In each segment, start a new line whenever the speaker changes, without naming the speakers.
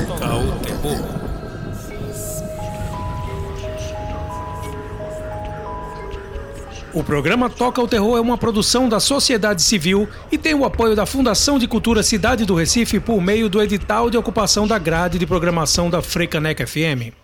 tocar o terror. O programa Toca o Terror é uma produção da sociedade civil e tem o apoio da Fundação de Cultura Cidade do Recife por meio do edital de ocupação da grade de programação da Frecaneca FM.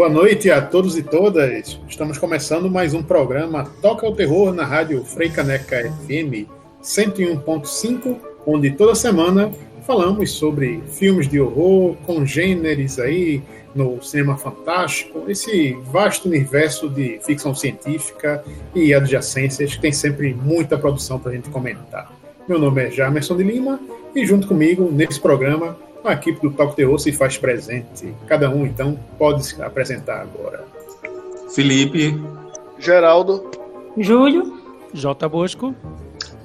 Boa noite a todos e todas. Estamos começando mais um programa Toca o Terror na rádio Freicaneca FM 101.5, onde toda semana falamos sobre filmes de horror, congêneres aí no cinema fantástico, esse vasto universo de ficção científica e adjacências que tem sempre muita produção para a gente comentar. Meu nome é Jamerson de Lima e junto comigo nesse programa a equipe do Talk Terror se faz presente. Cada um, então, pode se apresentar agora.
Felipe.
Geraldo.
Júlio.
J. Bosco.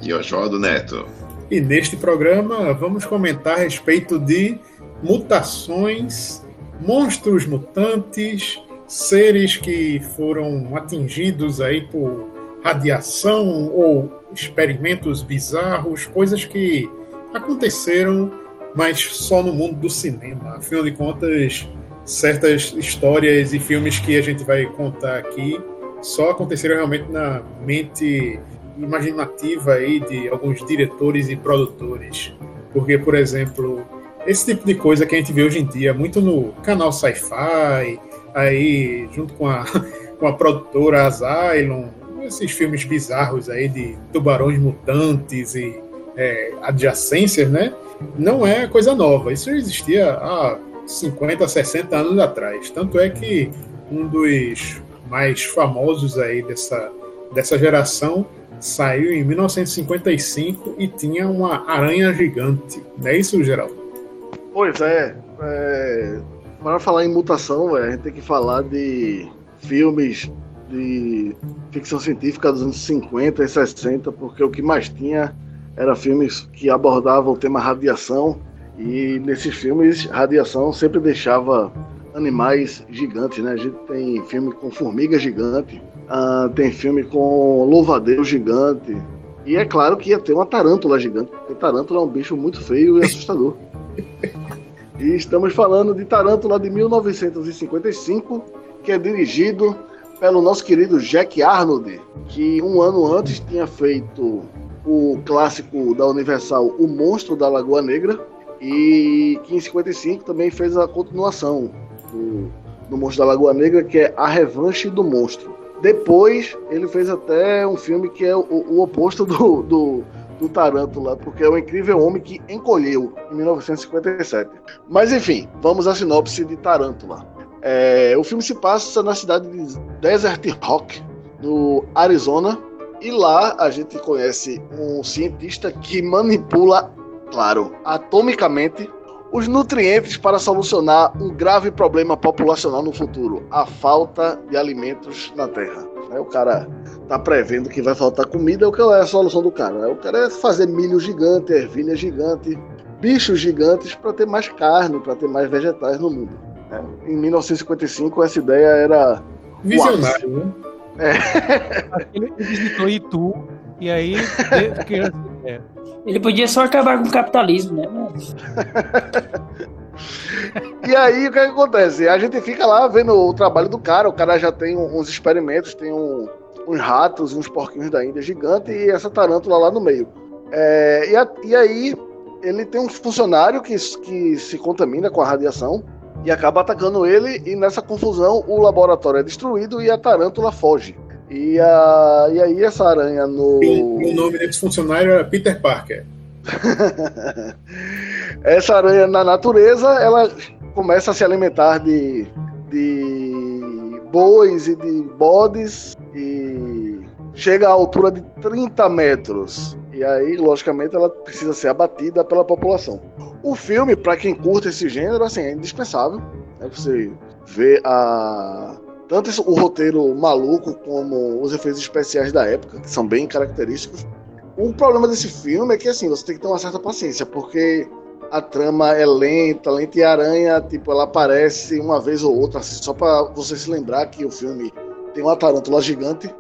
E Oswaldo Neto.
E neste programa vamos comentar a respeito de mutações, monstros mutantes, seres que foram atingidos aí por radiação ou experimentos bizarros, coisas que aconteceram mas só no mundo do cinema. Afinal de contas, certas histórias e filmes que a gente vai contar aqui só aconteceram realmente na mente imaginativa aí de alguns diretores e produtores. Porque, por exemplo, esse tipo de coisa que a gente vê hoje em dia muito no canal Sci-Fi, aí junto com a, com a produtora Asylum, esses filmes bizarros aí de tubarões mutantes e é, adjacências, né? Não é coisa nova. Isso existia há 50, 60 anos atrás. Tanto é que um dos mais famosos aí dessa, dessa geração saiu em 1955 e tinha uma aranha gigante. Não é isso, Geraldo?
Pois é. é... Para falar em mutação, a gente tem que falar de filmes de ficção científica dos anos 50 e 60, porque o que mais tinha eram filmes que abordavam o tema radiação e nesses filmes radiação sempre deixava animais gigantes, né? A gente tem filme com formiga gigante, uh, tem filme com louvadeiro gigante e é claro que ia ter uma tarântula gigante, porque tarântula é um bicho muito feio e assustador. e estamos falando de Tarântula de 1955, que é dirigido pelo nosso querido Jack Arnold, que um ano antes tinha feito o clássico da Universal, O Monstro da Lagoa Negra, e que em 55 também fez a continuação do, do Monstro da Lagoa Negra, que é A Revanche do Monstro. Depois, ele fez até um filme que é o, o oposto do, do, do Tarântula, porque é o incrível homem que encolheu em 1957. Mas enfim, vamos à sinopse de Tarântula. É, o filme se passa na cidade de Desert Rock, no Arizona, e lá a gente conhece um cientista que manipula, claro, atomicamente, os nutrientes para solucionar um grave problema populacional no futuro: a falta de alimentos na Terra. Aí o cara tá prevendo que vai faltar comida, o que é a solução do cara? O cara é fazer milho gigante, ervilha gigante, bichos gigantes para ter mais carne, para ter mais vegetais no mundo. É, em 1955 essa ideia era
visionário, né?
É. Ele visitou Itu e aí. Ele podia só acabar com o capitalismo, né?
e aí o que, é que, acontece? A gente fica lá vendo o trabalho do cara, o cara já tem uns experimentos, tem um, uns ratos e uns porquinhos da Índia gigante e essa tarântula lá no meio. É, e, a, e, aí ele tem um funcionário que, que se contamina com a radiação e acaba atacando ele, e nessa confusão o laboratório é destruído e a tarântula foge. E, a, e aí essa aranha no.
O, nome desse funcionário era Peter Parker.
essa aranha na natureza, ela começa a se alimentar de, de bois e de bodes e chega à altura de 30 metros. E aí, logicamente, ela precisa ser abatida pela população. O filme, para quem curte esse gênero, assim, é indispensável. Né? Você vê a tanto o roteiro maluco como os efeitos especiais da época, que são bem característicos. O problema desse filme é que assim, você tem que ter uma certa paciência, porque a trama é lenta, lenta e aranha, tipo, ela aparece uma vez ou outra, assim, só para você se lembrar que o filme tem uma tarântula gigante,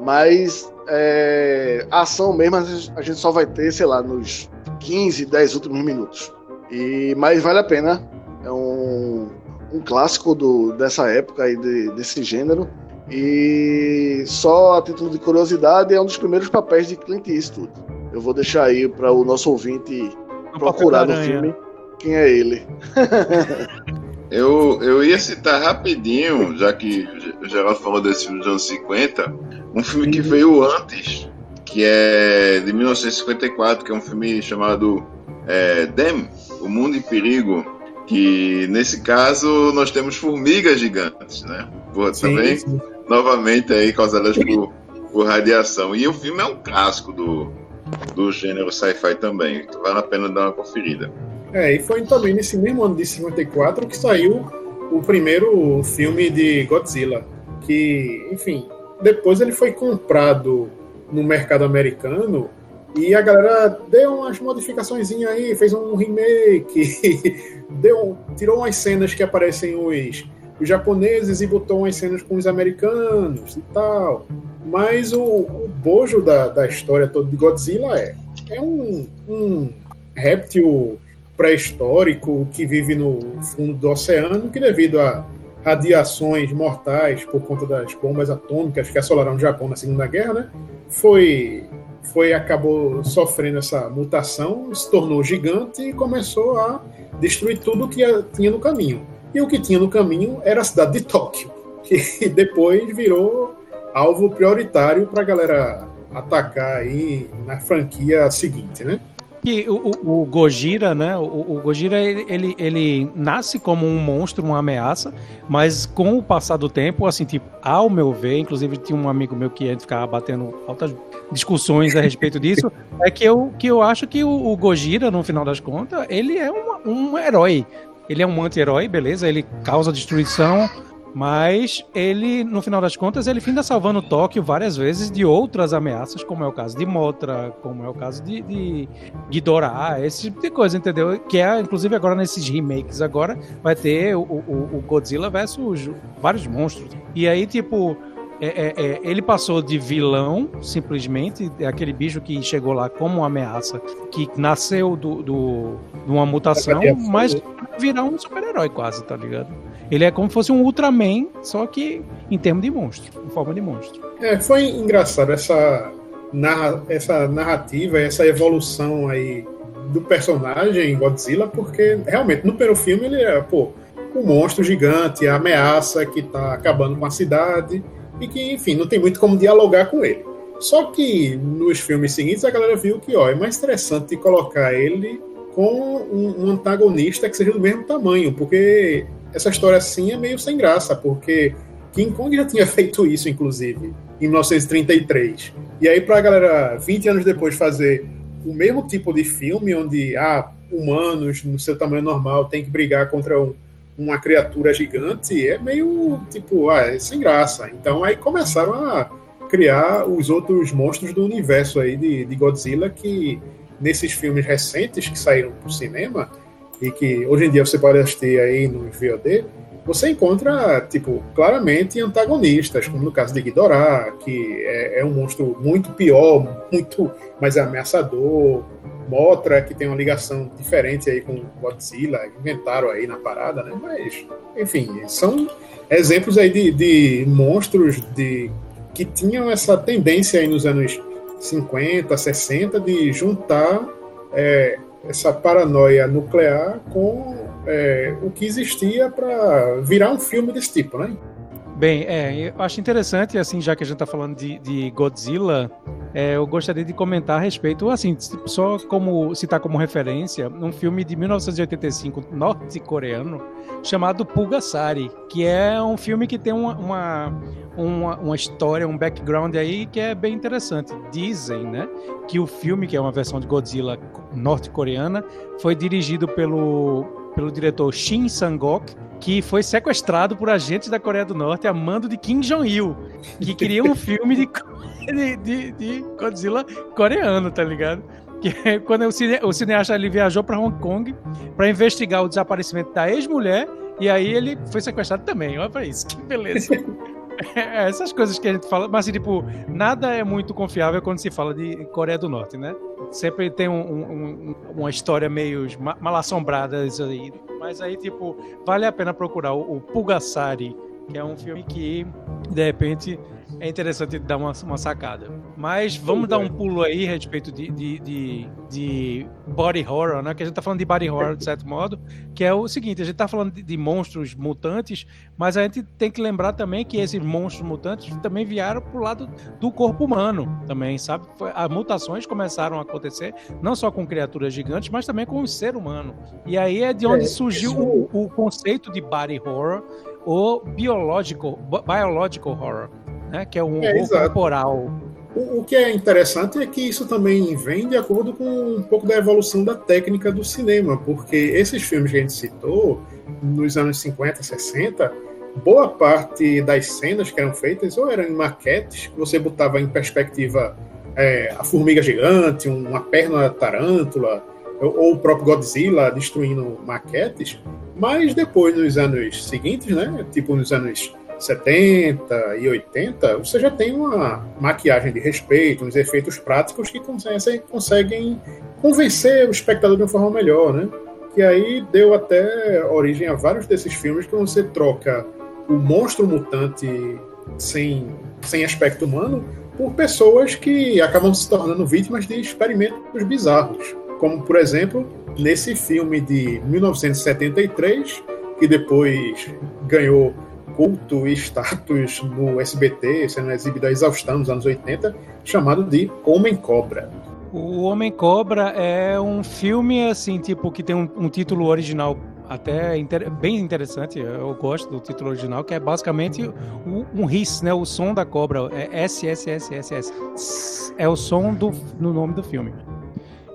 mas é, a ação mesmo a gente só vai ter, sei lá, nos 15, 10 últimos minutos. E, mas vale a pena. É um, um clássico do, dessa época aí de, desse gênero. E só a título de curiosidade, é um dos primeiros papéis de Clint Eastwood. Eu vou deixar aí para o nosso ouvinte no procurar no filme quem é ele.
eu, eu ia citar rapidinho, já que o Geraldo falou desse filme dos anos 50, um filme que veio antes, que é de 1954, que é um filme chamado é, Dem, O Mundo em Perigo, que nesse caso nós temos formigas gigantes, né? Sim, também, sim. novamente aí causadas por, por radiação. E o filme é um clássico do, do gênero sci-fi também, vale a pena dar uma conferida.
É, e foi também nesse mesmo ano de 54 que saiu o primeiro filme de Godzilla, que, enfim, depois ele foi comprado no mercado americano e a galera deu umas modificações aí, fez um remake, deu, tirou umas cenas que aparecem os, os japoneses e botou umas cenas com os americanos e tal. Mas o, o bojo da, da história toda de Godzilla é, é um, um réptil pré-histórico que vive no fundo do oceano, que devido a radiações mortais por conta das bombas atômicas que assolaram o Japão na Segunda Guerra, né? Foi, foi acabou sofrendo essa mutação, se tornou gigante e começou a destruir tudo que tinha no caminho. E o que tinha no caminho era a cidade de Tóquio, que depois virou alvo prioritário para a galera atacar aí na franquia seguinte, né?
Que o, o, o Gojira, né? O, o Gojira ele, ele, ele, nasce como um monstro, uma ameaça, mas com o passar do tempo, assim, tipo, ao meu ver, inclusive tinha um amigo meu que a gente ficava batendo altas discussões a respeito disso, é que eu, que eu acho que o, o Gojira, no final das contas, ele é um, um herói. Ele é um anti-herói, beleza? Ele causa destruição, mas ele, no final das contas, ele finda salvando Tóquio várias vezes de outras ameaças, como é o caso de Motra, como é o caso de, de Ghidorah, esse tipo de coisa, entendeu? Que é, inclusive, agora nesses remakes, agora vai ter o, o, o Godzilla versus vários monstros. E aí, tipo, é, é, é, ele passou de vilão, simplesmente, é aquele bicho que chegou lá como uma ameaça, que nasceu do, do, de uma mutação, mas virar um super-herói quase, tá ligado? Ele é como se fosse um Ultraman, só que em termos de monstro, em forma de monstro.
É, foi engraçado essa, narra essa narrativa, essa evolução aí do personagem Godzilla, porque realmente no primeiro filme ele é, pô, um monstro gigante, a ameaça que tá acabando com a cidade e que, enfim, não tem muito como dialogar com ele. Só que nos filmes seguintes a galera viu que ó, é mais interessante colocar ele com um, um antagonista que seja do mesmo tamanho, porque essa história assim é meio sem graça, porque King Kong já tinha feito isso, inclusive, em 1933. E aí, para a galera, 20 anos depois, fazer o mesmo tipo de filme, onde ah, humanos, no seu tamanho normal, tem que brigar contra um, uma criatura gigante, é meio tipo, ah, é sem graça. Então, aí começaram a criar os outros monstros do universo aí de, de Godzilla, que nesses filmes recentes que saíram para o cinema e que hoje em dia você pode assistir aí no VOD, você encontra, tipo, claramente antagonistas, como no caso de Ghidorah, que é, é um monstro muito pior, muito mais ameaçador, Motra, que tem uma ligação diferente aí com Godzilla, inventaram aí na parada, né? Mas, enfim, são exemplos aí de, de monstros de, que tinham essa tendência aí nos anos 50, 60 de juntar é, essa paranoia nuclear com é, o que existia para virar um filme desse tipo, né?
Bem, é, eu acho interessante, assim, já que a gente está falando de, de Godzilla, é, eu gostaria de comentar a respeito, assim, só como citar como referência, um filme de 1985 norte-coreano chamado Pulgasari, que é um filme que tem uma, uma, uma, uma, história, um background aí que é bem interessante. Dizem, né, que o filme, que é uma versão de Godzilla norte-coreana, foi dirigido pelo, pelo diretor Shin Sang-ok, que foi sequestrado por agentes da Coreia do Norte a mando de Kim Jong-il, que queria um filme de, de, de, de, Godzilla coreano, tá ligado? Que é quando o, cine, o cineasta ele viajou para Hong Kong para investigar o desaparecimento da ex-mulher e aí ele foi sequestrado também. Olha pra isso, que beleza. É, essas coisas que a gente fala, mas assim, tipo, nada é muito confiável quando se fala de Coreia do Norte, né? Sempre tem um, um, uma história meio mal assombrada aí. Mas aí, tipo, vale a pena procurar o, o que é um filme que, de repente, é interessante dar uma, uma sacada. Mas vamos dar um pulo aí a respeito de, de, de, de, body horror, né? Que a gente tá falando de body horror, de certo modo, que é o seguinte, a gente tá falando de, de monstros mutantes, mas a gente tem que lembrar também que esses monstros mutantes também vieram pro lado do corpo humano também, sabe? As mutações começaram a acontecer, não só com criaturas gigantes, mas também com o ser humano. E aí é de onde é, surgiu o, o conceito de body horror, ou biological, biological horror né? Que é um é, corporal.
O, o, que é interessante é que isso também vem de acordo com um pouco da evolução da técnica do cinema, porque esses filmes que a gente citou, nos anos 50, 60, boa parte das cenas que eram feitas ou eram em maquetes, que você botava em perspectiva é, a formiga gigante, uma perna tarântula, ou o próprio Godzilla destruindo maquetes, mas depois, nos anos seguintes, né, tipo nos anos 70 e 80, você já tem uma maquiagem de respeito, uns efeitos práticos que conseguem, conseguem convencer o espectador de uma forma melhor, né? Que aí deu até origem a vários desses filmes que você troca o monstro mutante sem, sem aspecto humano por pessoas que acabam se tornando vítimas de experimentos bizarros. Como, por exemplo, nesse filme de 1973, que depois ganhou culto e status no SBT, sendo exibido a exaustão nos anos 80, chamado de Homem Cobra.
O Homem Cobra é um filme, assim, tipo, que tem um, um título original até inter... bem interessante, eu gosto do título original, que é basicamente um hiss, né? O som da cobra, é SSSSS. É o som do no nome do filme.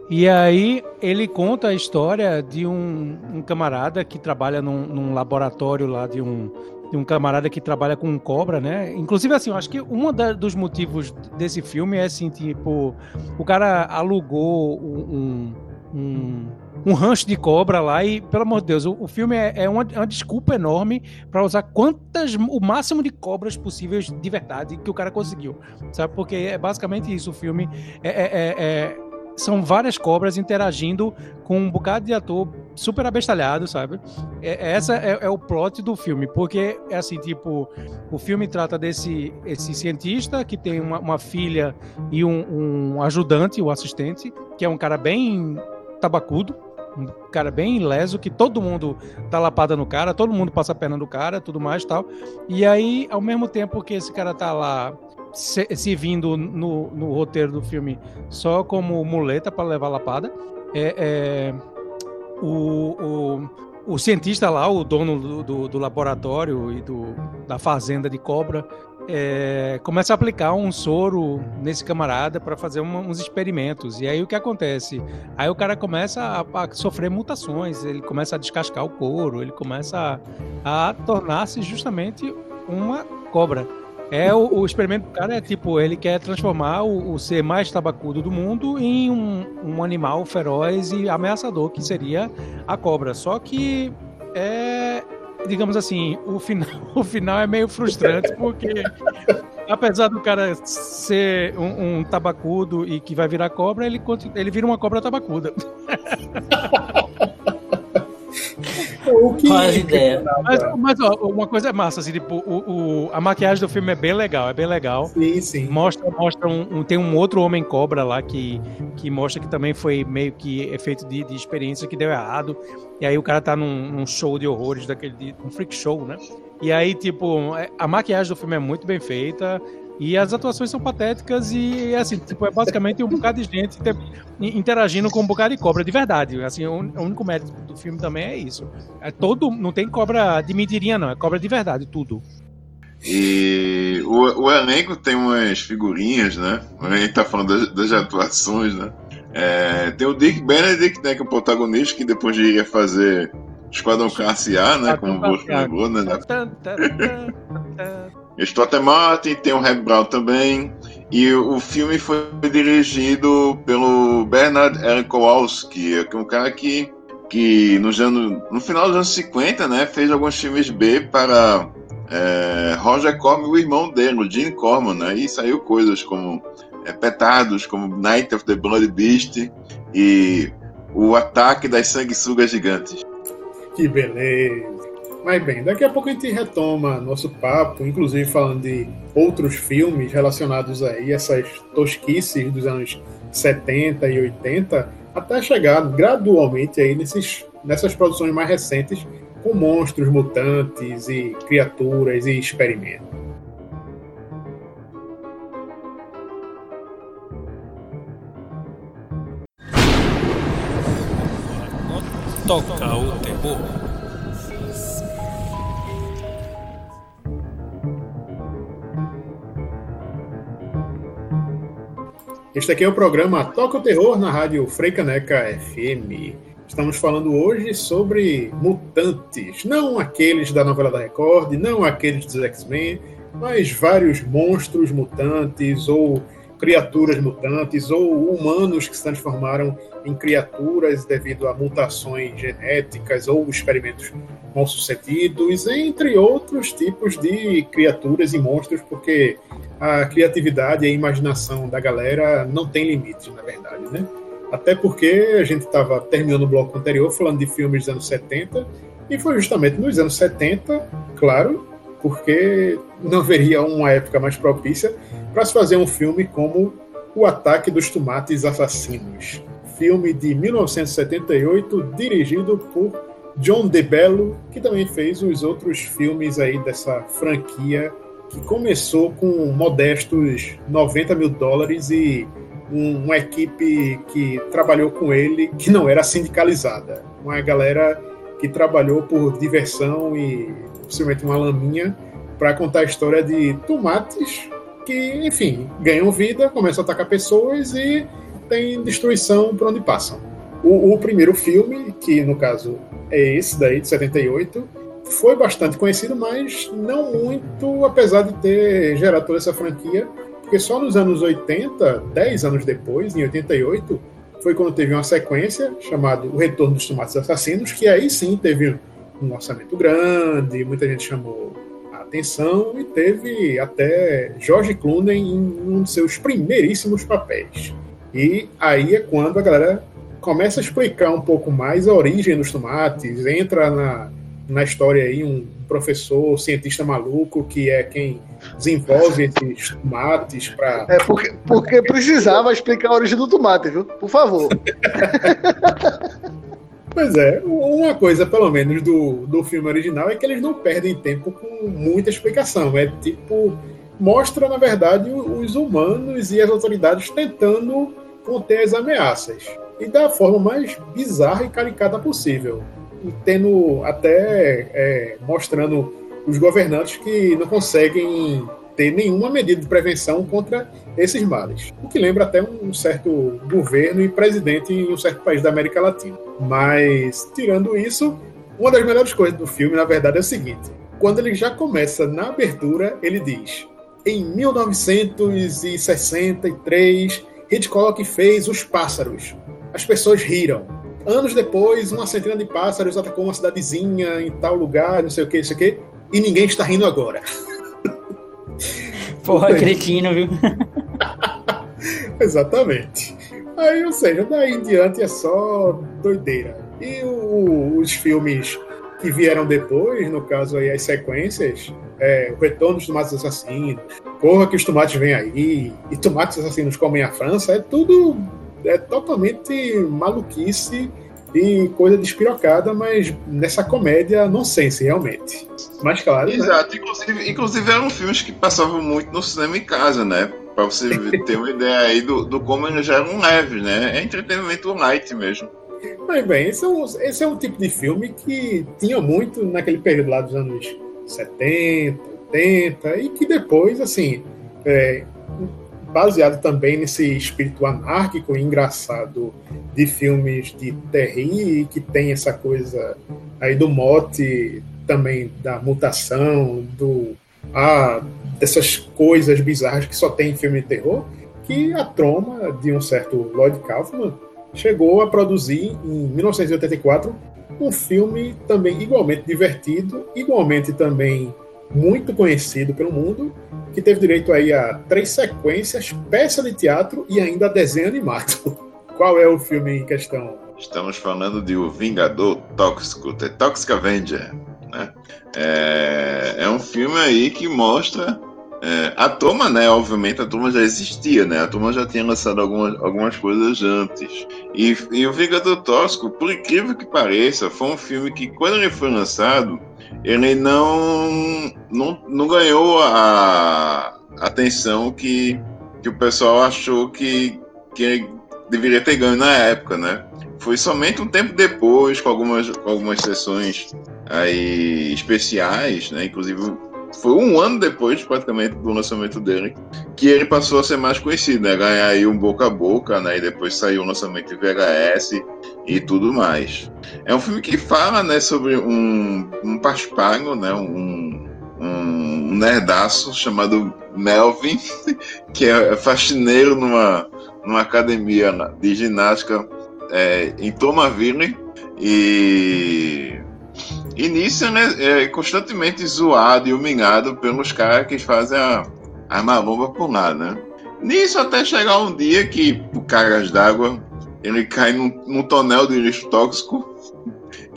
E aí ele conta a história de um, um camarada que trabalha num, num laboratório lá de um, de um camarada que trabalha com cobra, né? Inclusive, assim, eu acho que um dos motivos desse filme é assim, tipo, o cara alugou um, um, um rancho de cobra lá e, pelo amor de Deus, o, o filme é, é uma, uma, desculpa enorme para usar quantas, o máximo de cobras possíveis de verdade que o cara conseguiu, sabe? Porque é basicamente isso, o filme é, é, é, é são várias cobras interagindo com um bocado de ator super abestalhado, sabe? É, essa é, é, o plot do filme, porque é assim, tipo, o filme trata desse esse cientista que tem uma, uma filha e um, um ajudante, o assistente, que é um cara bem tabacudo, um cara bem leso, que todo mundo dá lapada no cara, todo mundo passa a perna no cara, tudo mais tal. E aí, ao mesmo tempo que esse cara tá lá se, se vindo no, no, roteiro do filme só como muleta para levar lapada. É, é o, o, o, cientista lá, o dono do, do, do laboratório e do, da fazenda de cobra, é, começa a aplicar um soro nesse camarada para fazer uma, uns experimentos. E aí o que acontece? Aí o cara começa a, a, sofrer mutações, ele começa a descascar o couro, ele começa a, a tornar-se justamente uma cobra. É o, o, experimento do cara é tipo, ele quer transformar o, o ser mais tabacudo do mundo em um, um, animal feroz e ameaçador, que seria a cobra. Só que é, digamos assim, o final, o final é meio frustrante, porque apesar do cara ser um, um tabacudo e que vai virar cobra, ele, ele vira uma cobra tabacuda.
o que Faz ideia.
Mas, mas ó, uma coisa é massa, assim, tipo, o, o, a maquiagem do filme é bem legal, é bem legal.
Sim, sim.
Mostra, mostra um, um tem um outro homem cobra lá que, que mostra que também foi meio que efeito de, de experiência que deu errado. E aí o cara tá num, num show de horrores, daquele, um freak show, né? E aí, tipo, é, a maquiagem do filme é muito bem feita. E as atuações são patéticas e, assim, tipo, é basicamente um bocado de gente interagindo com um bocado de cobra de verdade. Assim, o único mérito do filme também é isso. É todo, não tem cobra de mentirinha, não. É cobra de verdade, tudo.
E o, o elenco tem umas figurinhas, né? A gente tá falando das, das atuações, né? É, tem o Dick Benedict, né, que é o protagonista, que depois iria fazer Esquadrão Classe A, né? Como você lembrou, né? Stotter Martin, tem o Reb Brown também. E o filme foi dirigido pelo Bernard L. Kowalski, que é um cara que, que nos anos, no final dos anos 50 né, fez alguns filmes B para é, Roger Corman o irmão dele, o Gene Corman, né? E saiu coisas como é, Petardos, como Night of the Blood Beast e o Ataque das Sanguessugas Gigantes.
Que beleza! Mas bem, daqui a pouco a gente retoma nosso papo, inclusive falando de outros filmes relacionados aí, essas tosquices dos anos 70 e 80, até chegar gradualmente aí nesses, nessas produções mais recentes com monstros, mutantes e criaturas e experimentos.
Toca o terror.
Este aqui é o programa Toca o Terror na rádio Freicaneca FM. Estamos falando hoje sobre mutantes, não aqueles da novela da Record, não aqueles dos X-Men, mas vários monstros mutantes ou criaturas mutantes ou humanos que se transformaram em criaturas devido a mutações genéticas ou experimentos mal sucedidos, entre outros tipos de criaturas e monstros, porque a criatividade e a imaginação da galera não tem limites, na verdade, né? Até porque a gente estava terminando o bloco anterior falando de filmes dos anos 70, e foi justamente nos anos 70, claro, porque não haveria uma época mais propícia para se fazer um filme como O Ataque dos Tomates Assassinos. Filme de 1978, dirigido por John DeBello, que também fez os outros filmes aí dessa franquia, que começou com modestos 90 mil dólares e um, uma equipe que trabalhou com ele que não era sindicalizada. Uma galera que trabalhou por diversão e possivelmente uma laminha para contar a história de tomates que, enfim, ganham vida, começam a atacar pessoas e tem destruição por onde passam. O, o primeiro filme, que no caso é esse daí, de 78, foi bastante conhecido, mas não muito, apesar de ter gerado toda essa franquia, porque só nos anos 80, 10 anos depois, em 88, foi quando teve uma sequência chamada O Retorno dos Tomates Assassinos, que aí sim teve um orçamento grande, muita gente chamou a atenção e teve até George Clooney em um de seus primeiríssimos papéis. E aí é quando a galera começa a explicar um pouco mais a origem dos tomates, entra na, na história aí um professor, cientista maluco, que é quem desenvolve esses tomates para.
É porque, porque precisava explicar a origem do tomate, viu? Por favor.
Pois é, uma coisa, pelo menos, do, do filme original é que eles não perdem tempo com muita explicação. É tipo, mostra, na verdade, os humanos e as autoridades tentando conter as ameaças. E da forma mais bizarra e caricata possível tendo até é, mostrando os governantes que não conseguem ter nenhuma medida de prevenção contra esses males. O que lembra até um certo governo e presidente em um certo país da América Latina. Mas, tirando isso, uma das melhores coisas do filme, na verdade, é o seguinte: quando ele já começa na abertura, ele diz: em 1963, Hitchcock fez Os Pássaros. As pessoas riram Anos depois, uma centena de pássaros atacou uma cidadezinha em tal lugar, não sei o que, não sei o que, e ninguém está rindo agora.
Porra, cretino, viu?
Exatamente. Aí, ou seja, daí em diante é só doideira. E o, os filmes que vieram depois, no caso aí as sequências, é, o Retorno dos Tomates Assassinos, Corra que os Tomates vêm aí, e Tomates Assassinos comem a França, é tudo é totalmente maluquice e coisa despirocada, mas nessa comédia nonsense, realmente. Mas claro.
Né? Exato, né? inclusive, inclusive eram filmes que passavam muito no cinema em casa, né? Pra você ter uma ideia aí do, do como eles já eram leves, né? É entretenimento light mesmo.
Mas bem, esse é, um, esse é um tipo de filme que tinha muito naquele período lá dos anos 70, 80, e que depois, assim, é, baseado também nesse espírito anárquico e engraçado de filmes de terri que tem essa coisa aí do mote também da mutação, do ah, dessas coisas bizarras que só tem em filme de terror, que a troma de um certo Lloyd Kaufman chegou a produzir em 1984 um filme também igualmente divertido, igualmente também muito conhecido pelo mundo, que teve direito aí a três sequências, peça de teatro e ainda desenho animado. Qual é o filme em questão?
Estamos falando de O Vingador Tóxico, The Toxic Avenger. Né? É, é um filme aí que mostra é, a Toma, né? Obviamente a Toma já existia, né? A Toma já tinha lançado algumas, algumas coisas antes. E, e o Vingador Tóxico, por incrível que pareça, foi um filme que, quando ele foi lançado, ele não, não, não ganhou a atenção que, que o pessoal achou que, que ele deveria ter ganho na época, né? Foi somente um tempo depois, com algumas, algumas sessões aí especiais, né? Inclusive foi um ano depois, praticamente, do lançamento dele, que ele passou a ser mais conhecido, né? Ganhar aí um boca a boca, né? E depois saiu o lançamento de VHS e tudo mais. É um filme que fala, né, sobre um, um paspago, né? Um, um nerdaço chamado Melvin, que é faxineiro numa, numa academia de ginástica é, em Tomarville e e nisso, né, é constantemente zoado e humilhado pelos caras que fazem a, a maromba por lá, né? Nisso até chegar um dia que, por cargas d'água, ele cai num, num, tonel de lixo tóxico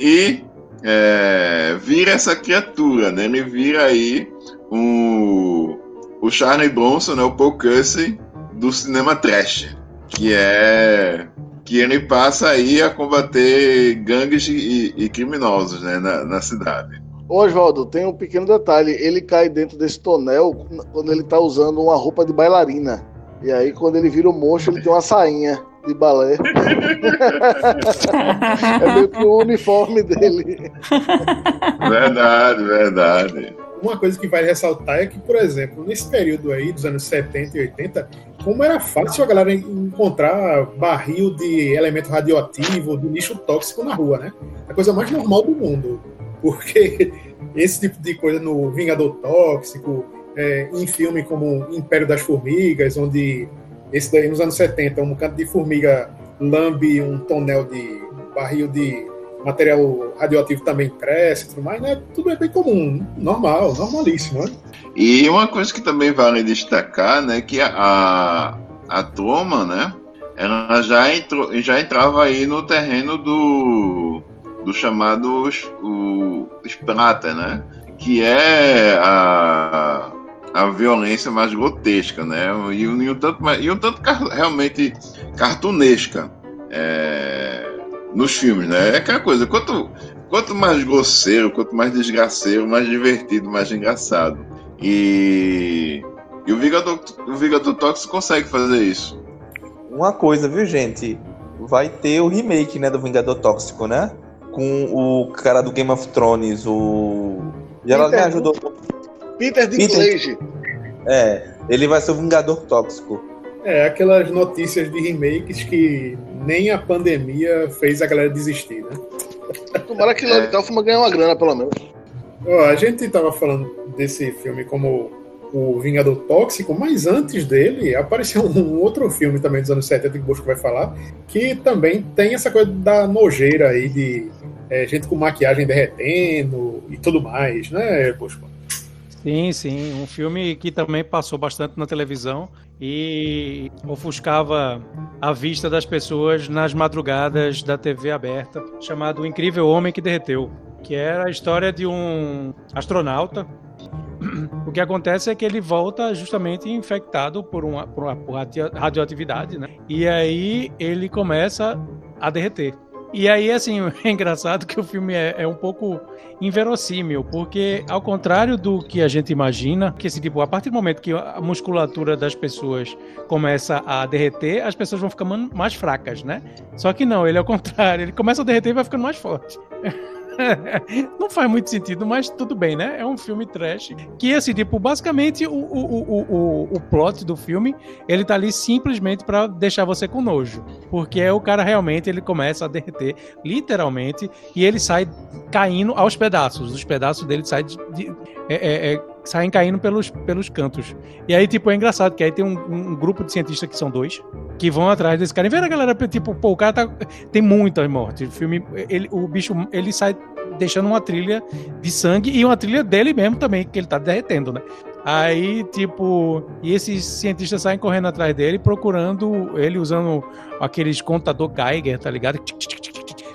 e é, vira essa criatura, né? Ele vira aí o, o Charlie Bronson, né? o Paul Cussey do cinema trash, que é que ele passa aí a combater gangues e, e criminosos né, na, na cidade.
Ô Oswaldo, tem um pequeno detalhe. Ele cai dentro desse tonel quando ele tá usando uma roupa de bailarina. E aí, quando ele vira o monstro, ele tem uma sainha de balé. é meio que o uniforme dele.
Verdade, verdade.
Uma coisa que vai ressaltar é que, por exemplo, nesse período aí dos anos 70 e 80, como era fácil a galera encontrar barril de elemento radioativo, de lixo tóxico na rua, né? A coisa mais normal do mundo. Porque esse tipo de coisa no Vingador Tóxico, é, em filme como Império das Formigas, onde esse daí nos anos 70, um canto de formiga lambe um tonel de barril de material radioativo também cresce e tudo mais, né? Tudo é bem comum, normal, normalíssimo, né?
E uma coisa que também vale destacar, né, que a, a Toma, né, ela já, entrou, já entrava aí no terreno do, do chamado o Sprata, né, que é a, a violência mais grotesca, né, e, e um tanto, e um tanto realmente cartunesca. É, nos filmes, né? É aquela coisa, quanto, quanto mais grosseiro, quanto mais desgraceiro, mais divertido, mais engraçado. E, e o Vingador, o Vingador Tóxico consegue fazer isso.
Uma coisa, viu, gente? Vai ter o remake, né, do Vingador Tóxico, né? Com o cara do Game of Thrones, o. Já me ajudou.
Peter Dinklage.
É, ele vai ser o Vingador Tóxico.
É, aquelas notícias de remakes que nem a pandemia fez a galera desistir, né?
Tomara que é. Kaufman ganhe uma grana, pelo menos.
Ó, a gente tava falando desse filme como o Vingador Tóxico, mas antes dele apareceu um outro filme também dos anos 70 que o Bosco vai falar, que também tem essa coisa da nojeira aí de é, gente com maquiagem derretendo e tudo mais, né, Bosco?
Sim, sim. Um filme que também passou bastante na televisão e ofuscava a vista das pessoas nas madrugadas da TV aberta, chamado O Incrível Homem que Derreteu, que era a história de um astronauta. O que acontece é que ele volta justamente infectado por uma, por uma radioatividade, né? E aí ele começa a derreter. E aí, assim, é engraçado que o filme é, é, um pouco inverossímil, porque ao contrário do que a gente imagina, que esse tipo, a partir do momento que a musculatura das pessoas começa a derreter, as pessoas vão ficando mais fracas, né? Só que não, ele é o contrário, ele começa a derreter e vai ficando mais forte. não faz muito sentido, mas tudo bem, né? É um filme trash. Que, assim, tipo, basicamente o, o, o, o, plot do filme, ele tá ali simplesmente para deixar você com nojo. Porque é o cara realmente, ele começa a derreter, literalmente, e ele sai caindo aos pedaços. Os pedaços dele saem de, de é, é, é, saem caindo pelos, pelos cantos. E aí, tipo, é engraçado, que aí tem um, um, grupo de cientistas que são dois, que vão atrás desse cara. E vê a galera, tipo, pô, o cara tá, tem muitas mortes. O filme, ele, o bicho, ele sai deixando uma trilha de sangue e uma trilha dele mesmo também, que ele tá derretendo, né? Aí, tipo, e esses cientistas saem correndo atrás dele, procurando ele usando aqueles contador Geiger, tá ligado?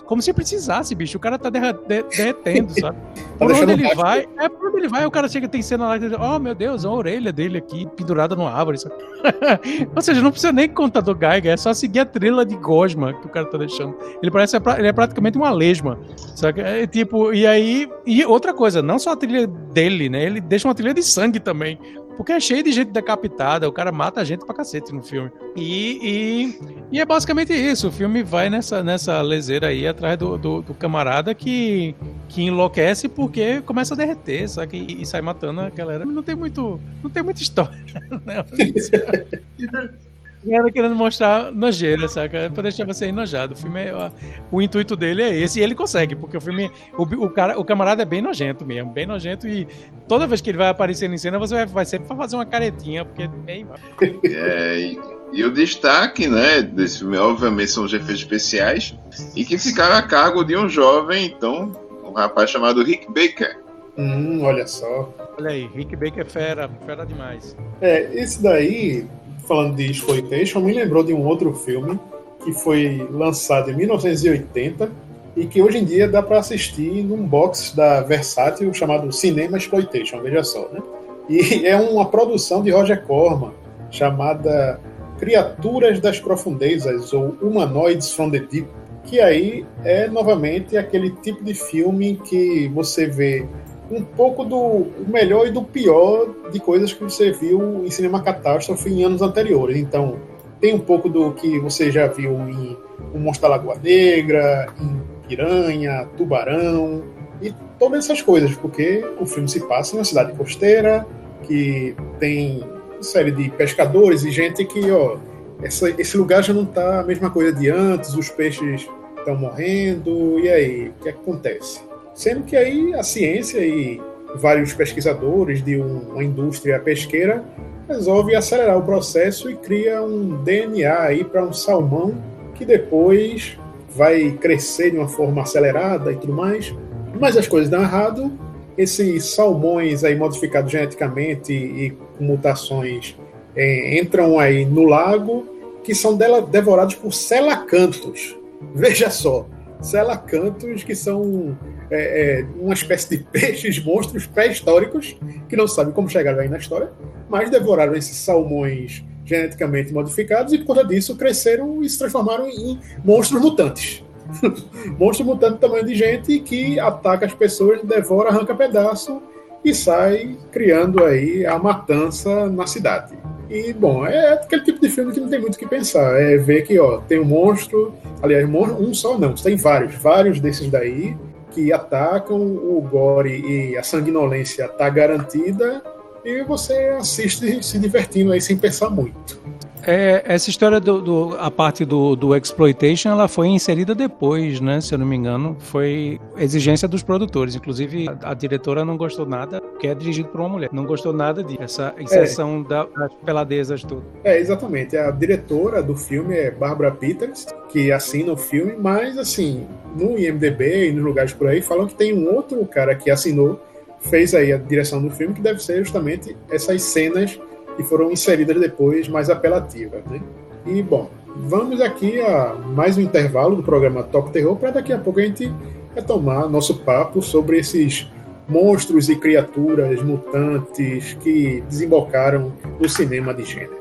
Como se precisasse, bicho. O cara tá derretendo, sabe? Tá por onde ele vai, é por onde ele vai, o cara chega, tem cena lá e oh meu Deus, a orelha dele aqui pendurada no árvore. Sabe? Ou seja, não precisa nem contador Geiger, é só seguir a trilha de Gosma que o cara tá deixando. Ele parece, ele é praticamente uma lesma. Sabe? É, tipo, e aí, e outra coisa, não só a trilha dele, né? Ele deixa uma trilha de sangue também. Porque é cheio de gente decapitada, o cara mata a gente pra cacete no filme. E, e, e é basicamente isso. O filme vai nessa, nessa leseira aí atrás do, do, do, camarada que, que enlouquece porque começa a derreter, sabe? E, e sai matando a galera. Não tem muito, não tem muita história. Né? Era querendo mostrar nojeira, saca? Pra deixar você enojado. O filme é, o intuito dele é esse e ele consegue, porque o filme. O, o, cara, o camarada é bem nojento mesmo, bem nojento e toda vez que ele vai aparecer em cena, você vai, vai sempre fazer uma caretinha, porque é bem.
É, e, e o destaque, né, desse filme, obviamente, são os efeitos especiais e que ficaram a cargo de um jovem, então, um rapaz chamado Rick Baker.
Hum, olha só.
Olha aí, Rick Baker é fera, fera demais.
É, esse daí falando de exploitation, me lembrou de um outro filme que foi lançado em 1980 e que hoje em dia dá para assistir num box da Versátil chamado Cinema Exploitation, veja só, né? E é uma produção de Roger Corman chamada Criaturas das Profundezas ou Humanoids from the Deep, que aí é novamente aquele tipo de filme que você vê um pouco do melhor e do pior de coisas que você viu em Cinema Catástrofe em anos anteriores. Então, tem um pouco do que você já viu em O Monstro da Lagoa Negra, em Piranha, Tubarão e todas essas coisas, porque o filme se passa em uma cidade costeira que tem uma série de pescadores e gente que, ó, essa, esse lugar já não tá a mesma coisa de antes, os peixes estão morrendo, e aí, o que acontece? Sendo que aí a ciência e vários pesquisadores de uma indústria pesqueira resolve acelerar o processo e cria um DNA aí para um salmão que depois vai crescer de uma forma acelerada e tudo mais. Mas as coisas dão errado. Esses salmões aí modificados geneticamente e com mutações é, entram aí no lago que são devorados por selacantos. Veja só, selacantos que são é, é, uma espécie de peixes, monstros pré-históricos, que não sabem como chegaram aí na história, mas devoraram esses salmões geneticamente modificados e por conta disso cresceram e se transformaram em monstros mutantes. Monstro mutante do tamanho de gente que ataca as pessoas, devora, arranca pedaço e sai criando aí a matança na cidade. E, bom, é aquele tipo de filme que não tem muito o que pensar. É ver que, ó, tem um monstro, aliás, um só não, tem vários, vários desses daí, que atacam, o gore e a sanguinolência tá garantida e você assiste se divertindo aí sem pensar muito.
É, essa história do, do, a parte do, do exploitation ela foi inserida depois, né? Se eu não me engano, foi exigência dos produtores. Inclusive a, a diretora não gostou nada, que é dirigido por uma mulher. Não gostou nada disso, essa inserção é. da, das peladezas tudo.
É exatamente. A diretora do filme é Barbara Peters, que assina o filme, mas assim no IMDb e nos lugares por aí falam que tem um outro cara que assinou, fez aí a direção do filme que deve ser justamente essas cenas que foram inseridas depois mais apelativas. Né? E, bom, vamos aqui a mais um intervalo do programa Top Terror para daqui a pouco a gente retomar nosso papo sobre esses monstros e criaturas mutantes que desembocaram no cinema de gênero.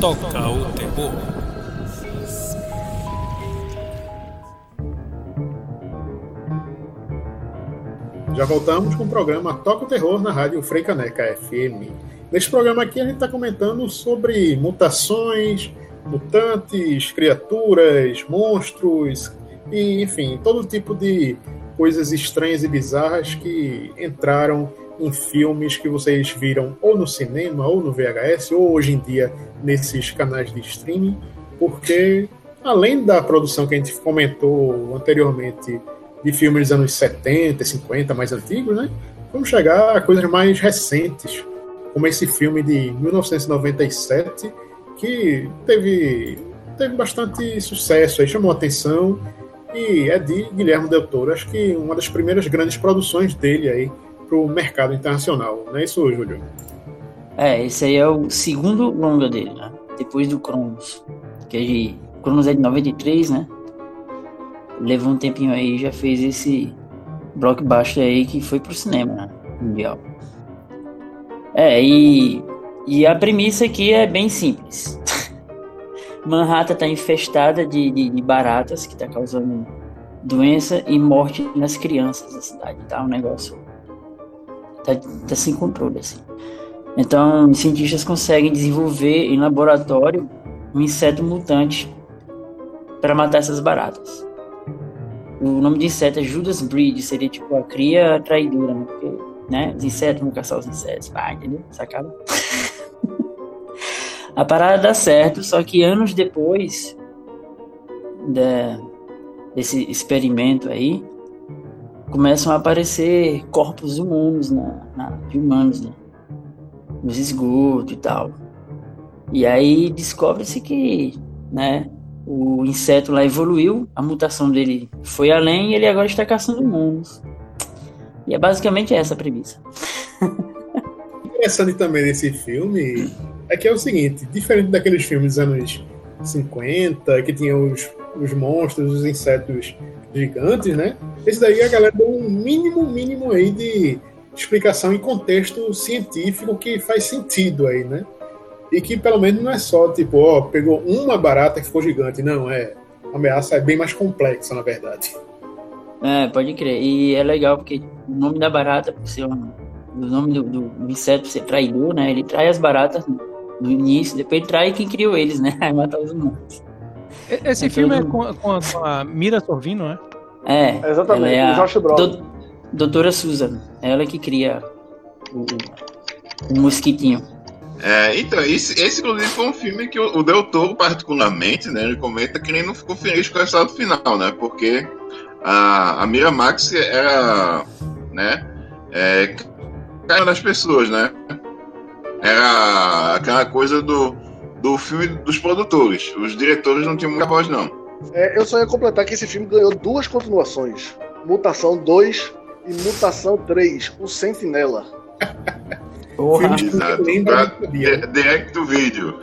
Toca o terror. Já voltamos com o programa Toca o Terror na rádio Freicaneca FM. Neste programa aqui a gente está comentando sobre mutações, mutantes, criaturas, monstros e, enfim, todo tipo de coisas estranhas e bizarras que entraram em filmes que vocês viram ou no cinema ou no VHS ou hoje em dia nesses canais de streaming, porque além da produção que a gente comentou anteriormente de filmes dos anos 70, 50, mais antigos, né? Vamos chegar a coisas mais recentes, como esse filme de 1997, que teve, teve bastante sucesso, aí chamou atenção e é de Guilherme Del Toro. Acho que uma das primeiras grandes produções dele aí para o mercado internacional. Não é isso, Júlio?
É, esse aí é o segundo longa dele, né? Depois do Cronos. Que é de. Cronos é de 93, né? Levou um tempinho aí já fez esse blockbuster aí que foi pro cinema, né? Mundial. É, e, e a premissa aqui é bem simples. Manhattan está infestada de, de, de, baratas que está causando doença e morte nas crianças da cidade. Tá um negócio tá, tá sem controle assim. Então, os cientistas conseguem desenvolver em laboratório um inseto mutante para matar essas baratas. O nome de inseto é Judas Breed, seria tipo a cria traidora, né? Porque, né, os insetos vão caçar os insetos, vai, entendeu? Sacada? a parada dá certo, só que anos depois de, desse experimento aí, começam a aparecer corpos humanos, na, na de humanos, né? nos esgotos e tal. E aí descobre-se que, né, o inseto lá evoluiu, a mutação dele foi além e ele agora está caçando humanos. E é basicamente essa a premissa.
Interessante também desse filme é que é o seguinte, diferente daqueles filmes dos anos 50, que tinham os, os monstros, os insetos gigantes, né? Esse daí a galera deu um mínimo, mínimo aí de explicação em contexto científico que faz sentido aí, né? E que pelo menos não é só tipo, ó, pegou uma barata que ficou gigante, não, é. A ameaça é bem mais complexa, na verdade.
É, pode crer. E é legal porque o nome da barata, por ser um, o nome do, do, inseto ser traidor, né? Ele trai as baratas no início, depois ele trai quem criou eles, né? Aí mata os humanos.
Esse é filme todo... é com, com, a Mira Sorvino, né?
É. Exatamente, é a... Josh Brolin. Doutora Susan, ela que cria o, o mosquitinho.
É, então, esse, esse inclusive foi um filme que o, o Del Toro, particularmente, né, ele comenta que ele não ficou feliz com o resultado final, né, porque a, a Miramax era, né, é, cara das pessoas, né, era aquela coisa do, do filme dos produtores, os diretores não tinham muita voz, não.
É, eu só ia completar que esse filme ganhou duas continuações, Mutação 2 e Mutação 3, o Sentinela.
Porra.
Exato. Direct do vídeo.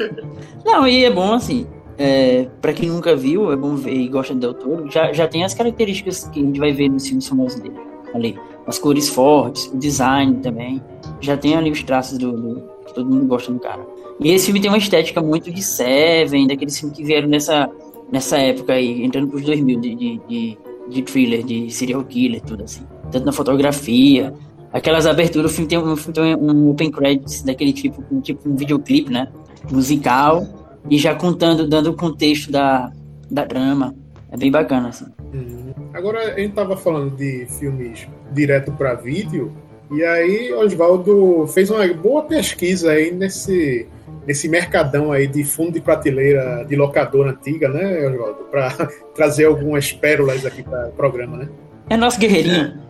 Não, e é bom assim. É, para quem nunca viu, é bom ver e gosta do Del Toro, já, já tem as características que a gente vai ver nos filmes famosos dele. Ali, as cores fortes, o design também. Já tem ali os traços do, do que todo mundo gosta do cara. E esse filme tem uma estética muito de Seven, daqueles filmes que vieram nessa, nessa época aí, entrando pros 2000, de, de, de de thriller, de serial killer, tudo assim. Tanto na fotografia, aquelas aberturas, o filme tem, um, tem um open credits daquele tipo, um, tipo um videoclipe, né? Musical, e já contando, dando o contexto da, da trama. É bem bacana, assim.
Uhum. Agora, a gente tava falando de filmes direto para vídeo, e aí Oswaldo fez uma boa pesquisa aí nesse nesse mercadão aí de fundo de prateleira de locadora antiga, né, Oswaldo? Para trazer algumas pérolas aqui para o programa, né?
É nosso guerreirinho.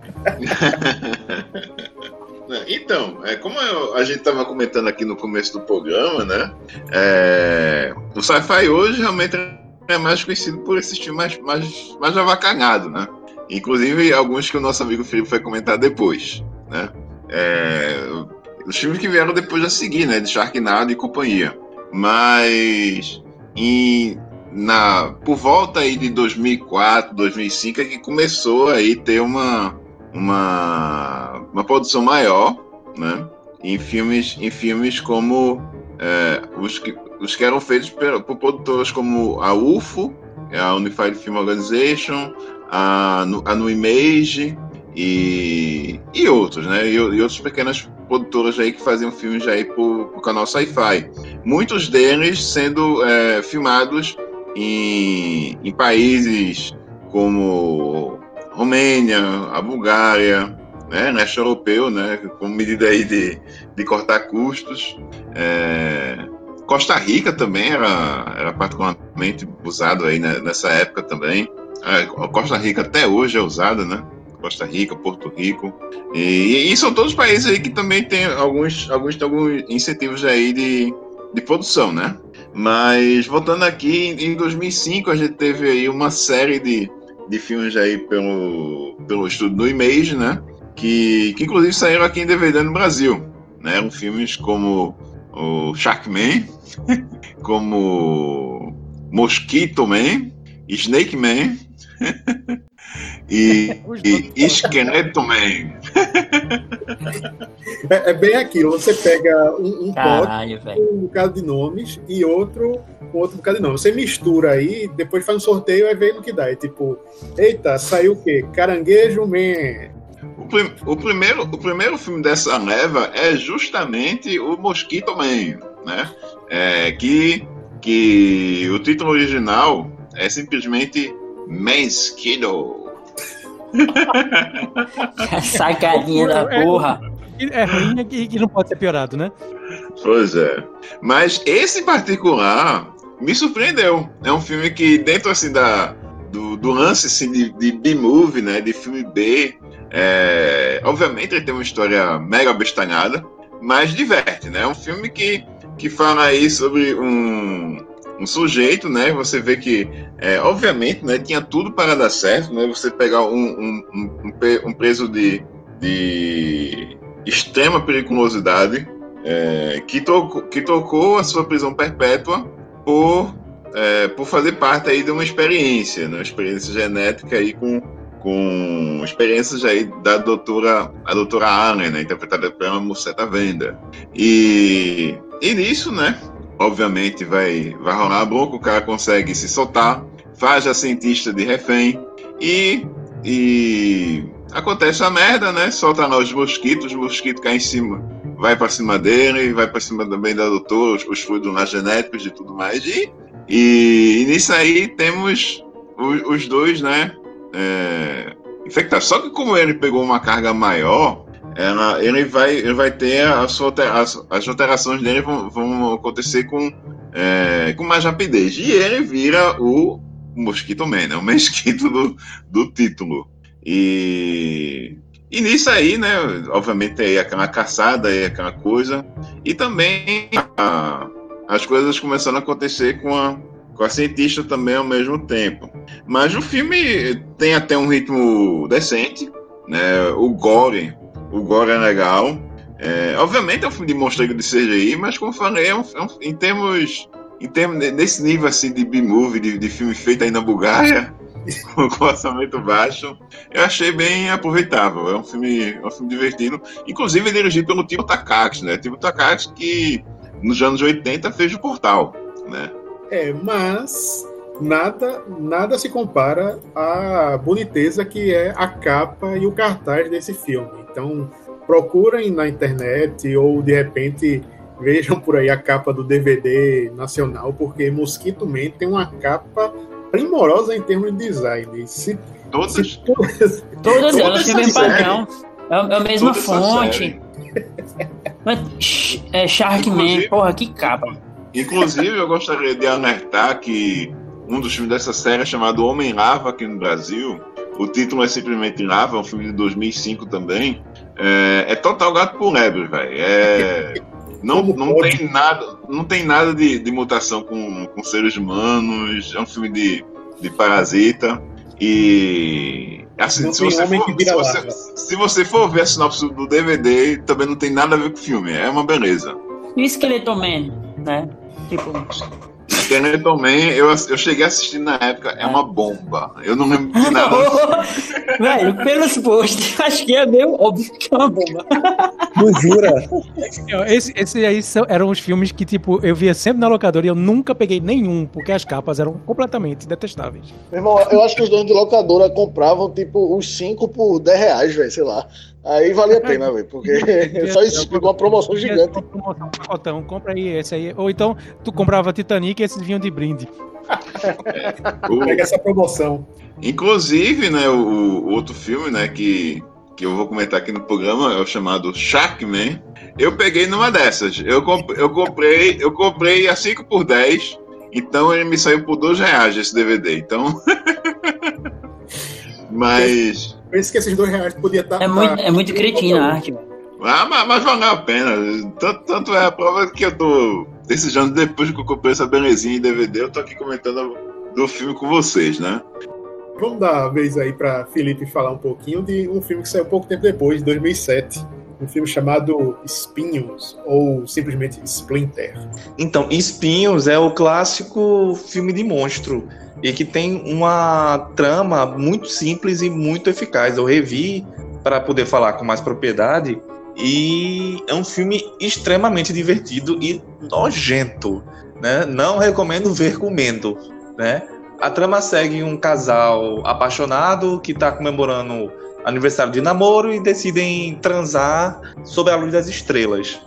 Então, é, como eu, a gente estava comentando aqui no começo do programa, né? É, o sci-fi hoje realmente é mais conhecido por esse estilo mais, mais, mais avacalhado, né? Inclusive alguns que o nosso amigo Felipe vai comentar depois, né? É, os filmes que vieram depois a seguir, né? De Sharknado e companhia. Mas em, na, por volta aí de 2004, 2005 é que começou aí ter uma, uma, uma produção maior, né? Em filmes, em filmes como é, os, que, os que eram feitos por, por produtoras como a UFO, a Unified Film Organization, a, a No Image e, e outros, né? E, e outras pequenas produtoras aí que faziam filmes aí pro, pro canal Sci-Fi. Muitos deles sendo é, filmados em, em países como Romênia, a Bulgária, né, leste europeu, né, como medida aí de, de cortar custos. É, Costa Rica também era, era particularmente usado aí né, nessa época também. É, Costa Rica até hoje é usada, né? Costa Rica, Porto Rico. E, e, são todos países aí que também tem alguns, alguns, alguns incentivos aí de, de produção, né? Mas voltando aqui, em 2005 a gente teve aí uma série de, de filmes aí pelo, pelo estudo do Image, né? Que, que inclusive saíram aqui em DVD no Brasil. Né? Eram filmes como o Sharkman, como Mosquito Man, Snake Man e, e Esqueleto Man.
É, é, bem aquilo, você pega um, um Caralho, pote com um bocado de nomes e outro com outro bocado de nomes. Você mistura aí, depois faz um sorteio e vê no que dá. É tipo, eita, saiu o quê? Caranguejo Man.
O, prim o, primeiro, o primeiro filme dessa leva é justamente o Mosquito Man, né? É, que, que o título original é simplesmente Mosquito.
Sacadinha da porra.
É, é ruim e que não pode ser piorado, né?
Pois é. Mas esse particular me surpreendeu. É um filme que, dentro assim da, do, do lance assim, de, de B-movie, né? De filme B, é, obviamente ele tem uma história mega bestalhada, mas diverte, né? É um filme que, que fala aí sobre um, um sujeito, né? Você vê que, é, obviamente, né, tinha tudo para dar certo, né? Você pegar um, um, um, um preso de, de extrema periculosidade, é, que, tocou, que tocou a sua prisão perpétua por, é, por fazer parte aí de uma experiência, né? uma experiência genética aí com, com experiências aí da doutora, a doutora Allen, né? interpretada pela Muceta Venda. E, e nisso, né? Obviamente vai, vai rolar a boca, o cara consegue se soltar, faz a cientista de refém e, e acontece a merda, né? Solta lá os mosquitos, os mosquitos caem em cima, vai para cima dele, vai para cima também da doutora, os, os fluidos lá genéticos e tudo mais. E, e, e nisso aí temos os, os dois, né? É, infectados. Só que como ele pegou uma carga maior, ela, ele, vai, ele vai ter a sua, as, as alterações dele vão, vão acontecer com, é, com mais rapidez. E ele vira o Mosquito Man, né? o mosquito do, do título. E, e nisso aí, né? Obviamente aí aquela caçada e aquela coisa. E também a, as coisas começaram a acontecer com a, com a cientista também ao mesmo tempo. Mas o filme tem até um ritmo decente, né? O gore o gore é legal. É, obviamente é um filme de monstro de CGI, mas como falei, é um, é um, em termos. Em termos desse nível assim de B-movie, de, de, filme feito aí na Bulgária, com orçamento baixo, eu achei bem aproveitável. É um filme, é um filme divertido. Inclusive dirigido pelo Timo Takaki, né? Timo Takaki que nos anos 80 fez o Portal, né?
É, mas nada, nada se compara à boniteza que é a capa e o cartaz desse filme. Então, procurem na internet ou de repente vejam por aí a capa do DVD nacional, porque Mosquito Man tem uma capa primorosa em termos de design. Se,
todas? Se,
todas, todas elas têm o mesmo padrão. É, é a mesma todas fonte. Mas, é Sharkman, porra, que capa.
Inclusive, eu gostaria de alertar que um dos filmes dessa série é chamado Homem Lava aqui no Brasil. O título é simplesmente Lava, é um filme de 2005 também. É, é total gato por lebre, velho. É, não, não tem nada, não tem nada de, de mutação com, com seres humanos. É um filme de, de parasita. E assim, se você, for, se, você, se você, for, ver a sinopse do DVD, também não tem nada a ver com o filme. É uma beleza.
E o Skeleton né? Tipo.
Skeleton Man, eu, eu cheguei a assistir na época, é uma bomba. Eu não lembro de nada.
Velho, pelos posts, acho que é meio óbvio que é uma bomba.
Não jura?
Esse, esse aí são, eram os filmes que, tipo, eu via sempre na locadora e eu nunca peguei nenhum, porque as capas eram completamente detestáveis.
Meu irmão, eu acho que os donos de locadora compravam, tipo, os cinco por 10 reais, velho, sei lá. Aí valia a pena, velho, porque só isso uma promoção gigante. Promoção,
pacotão, compra aí esse aí. Ou então, tu comprava Titanic e esses vinham de brinde.
Pega essa promoção.
Inclusive, né, o, o, outro filme, né, que, que eu vou comentar aqui no programa é o chamado Sharkman. Eu peguei numa dessas. Eu, comp, eu comprei, eu comprei a 5 por 10, então ele me saiu por 2 reais esse DVD. Então. Mas.
Pensa que esses dois reais podia estar.
É muito, é muito cretina a arte,
Ah, mas, mas valeu a pena. Tanto, tanto, é a prova que eu tô desses anos depois que eu comprei essa belezinha em DVD, eu tô aqui comentando do filme com vocês, né?
Vamos dar a vez aí para Felipe falar um pouquinho de um filme que saiu pouco tempo depois, 2007. Um filme chamado Espinhos, ou simplesmente Splinter.
Então, Espinhos é o clássico filme de monstro e que tem uma trama muito simples e muito eficaz. Eu revi para poder falar com mais propriedade e é um filme extremamente divertido e nojento, né? Não recomendo ver comendo, né? A trama segue um casal apaixonado que está comemorando aniversário de namoro e decidem transar sob a luz das estrelas,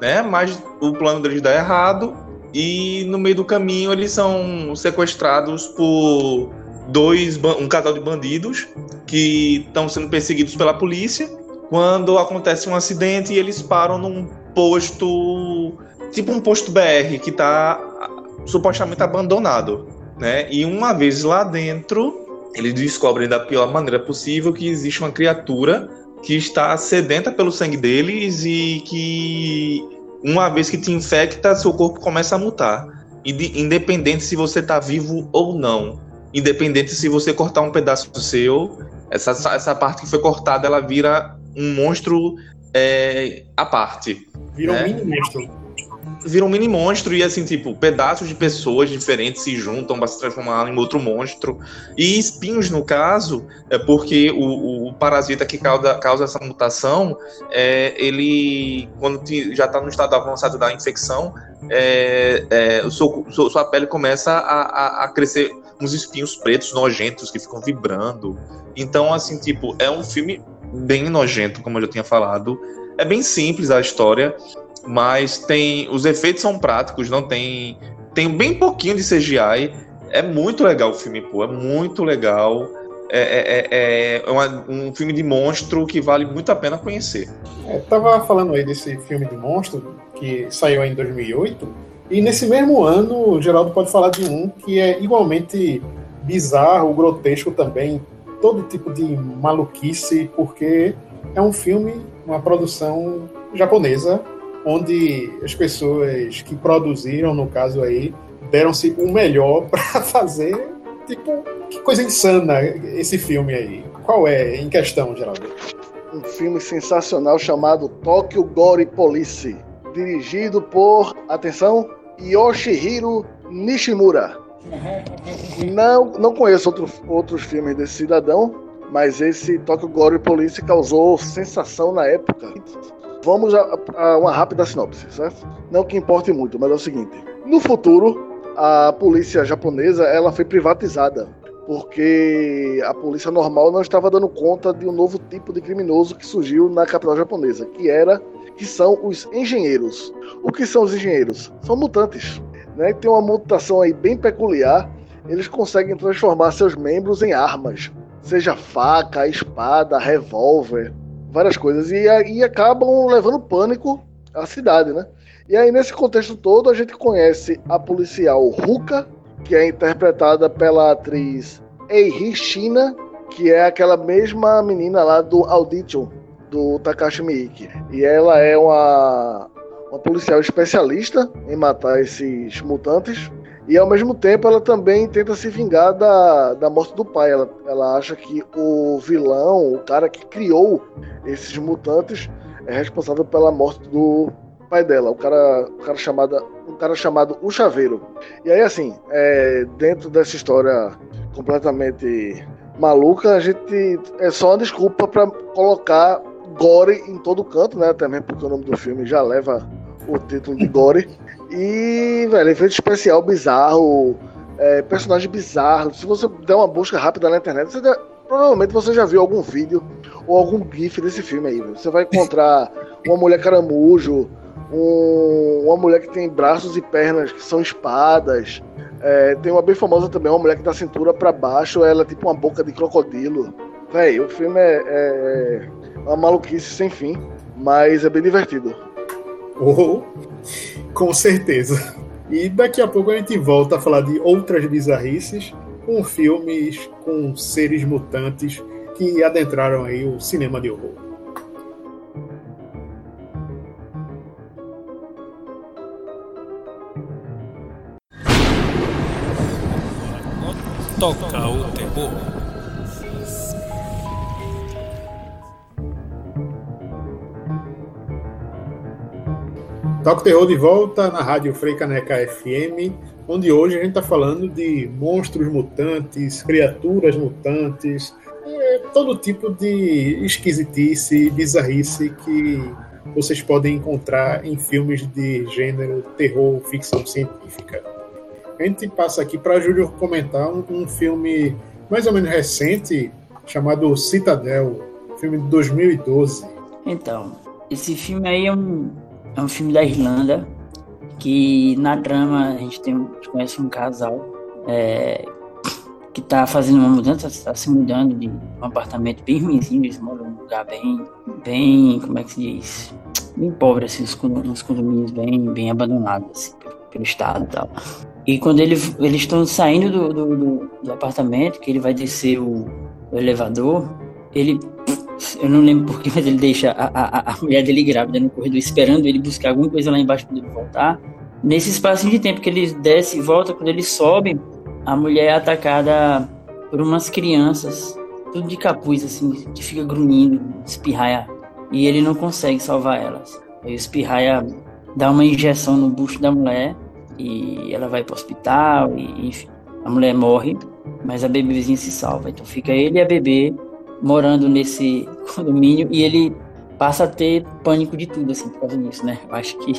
né? Mas o plano deles dá errado e no meio do caminho eles são sequestrados por dois um casal de bandidos que estão sendo perseguidos pela polícia quando acontece um acidente e eles param num posto tipo um posto BR que está supostamente abandonado, né? E uma vez lá dentro, eles descobrem da pior maneira possível que existe uma criatura que está sedenta pelo sangue deles e que uma vez que te infecta, seu corpo começa a mutar. Independente se você está vivo ou não. Independente se você cortar um pedaço seu, essa, essa parte que foi cortada, ela vira um monstro é, à parte.
Vira né? um mini monstro
vira um mini monstro e assim, tipo, pedaços de pessoas diferentes se juntam para se transformar em outro monstro. E espinhos, no caso, é porque o, o parasita que causa, causa essa mutação, é, ele, quando já está no estado avançado da infecção, é, é, seu, sua pele começa a, a, a crescer uns espinhos pretos nojentos que ficam vibrando. Então, assim, tipo, é um filme bem nojento, como eu já tinha falado. É bem simples a história mas tem os efeitos são práticos, não tem tem bem pouquinho de CGI. É muito legal o filme, pô, é muito legal. É, é, é, é uma, um filme de monstro que vale muito a pena conhecer.
É, tava falando aí desse filme de monstro que saiu em 2008 e nesse mesmo ano o Geraldo pode falar de um que é igualmente bizarro, grotesco também, todo tipo de maluquice, porque é um filme, uma produção japonesa onde as pessoas que produziram, no caso aí, deram-se o melhor para fazer, tipo, que coisa insana esse filme aí. Qual é em questão, Geraldo?
Um filme sensacional chamado Tokyo Gore Police, dirigido por, atenção, Yoshihiro Nishimura. Não, não conheço outro, outros filmes desse cidadão, mas esse Tokyo Gore Police causou sensação na época. Vamos a, a uma rápida sinopse, certo? Não que importe muito, mas é o seguinte: no futuro, a polícia japonesa ela foi privatizada porque a polícia normal não estava dando conta de um novo tipo de criminoso que surgiu na capital japonesa, que era que são os engenheiros. O que são os engenheiros? São mutantes, né? Tem uma mutação aí bem peculiar. Eles conseguem transformar seus membros em armas, seja faca, espada, revólver várias coisas, e, e acabam levando pânico à cidade, né? E aí, nesse contexto todo, a gente conhece a policial Ruka, que é interpretada pela atriz Eiji Shina, que é aquela mesma menina lá do Audition, do Takashi Miike. E ela é uma, uma policial especialista em matar esses mutantes. E ao mesmo tempo ela também tenta se vingar da, da morte do pai. Ela, ela acha que o vilão, o cara que criou esses mutantes, é responsável pela morte do pai dela, o cara, o cara chamado, um cara chamado o Chaveiro. E aí assim, é, dentro dessa história completamente maluca, a gente é só uma desculpa para colocar gore em todo canto, né? Também porque o nome do filme já leva o título de gore. E, velho, efeito especial bizarro, é, personagem bizarro. Se você der uma busca rápida na internet, você der, provavelmente você já viu algum vídeo ou algum gif desse filme aí. Você vai encontrar uma mulher caramujo, um, uma mulher que tem braços e pernas que são espadas. É, tem uma bem famosa também, uma mulher que da cintura para baixo, ela é tipo uma boca de crocodilo. Véi, o filme é, é, uma maluquice sem fim, mas é bem divertido.
Oh, com certeza. E daqui a pouco a gente volta a falar de outras bizarrices com filmes com seres mutantes que adentraram aí o cinema de horror.
Toca o terror.
O Terror de volta na Rádio Freicaneca FM, onde hoje a gente está falando de monstros mutantes, criaturas mutantes, é, todo tipo de esquisitice bizarrice que vocês podem encontrar em filmes de gênero terror, ficção científica. A gente passa aqui para Júlio comentar um, um, filme mais ou menos recente chamado Citadel, filme de 2012.
Então, esse filme aí é um, é um filme da Irlanda que na trama a gente, tem, a gente conhece um casal é, que está fazendo uma mudança, está se mudando de um apartamento bem ruimzinho, eles moram num lugar bem, bem, como é que se diz? Bem pobre, assim, uns condomínios bem, bem abandonados, assim, pelo, estado e tal. E quando ele, eles estão saindo do, do, do, do, apartamento, que ele vai descer o, o elevador, ele eu não lembro porquê, mas ele deixa a, a, a mulher dele grávida no corredor esperando ele buscar alguma coisa lá embaixo para ele voltar. Nesse espaço de tempo que ele desce e volta, quando ele sobe, a mulher é atacada por umas crianças, tudo de capuz, assim, que fica grunhindo, espirraia. E ele não consegue salvar elas. Aí o espirraia dá uma injeção no bucho da mulher e ela vai para o hospital e, enfim. A mulher morre, mas a bebezinha se salva. Então fica ele e a bebê morando nesse condomínio e ele passa a ter pânico de tudo, assim, por causa disso, né? Eu acho que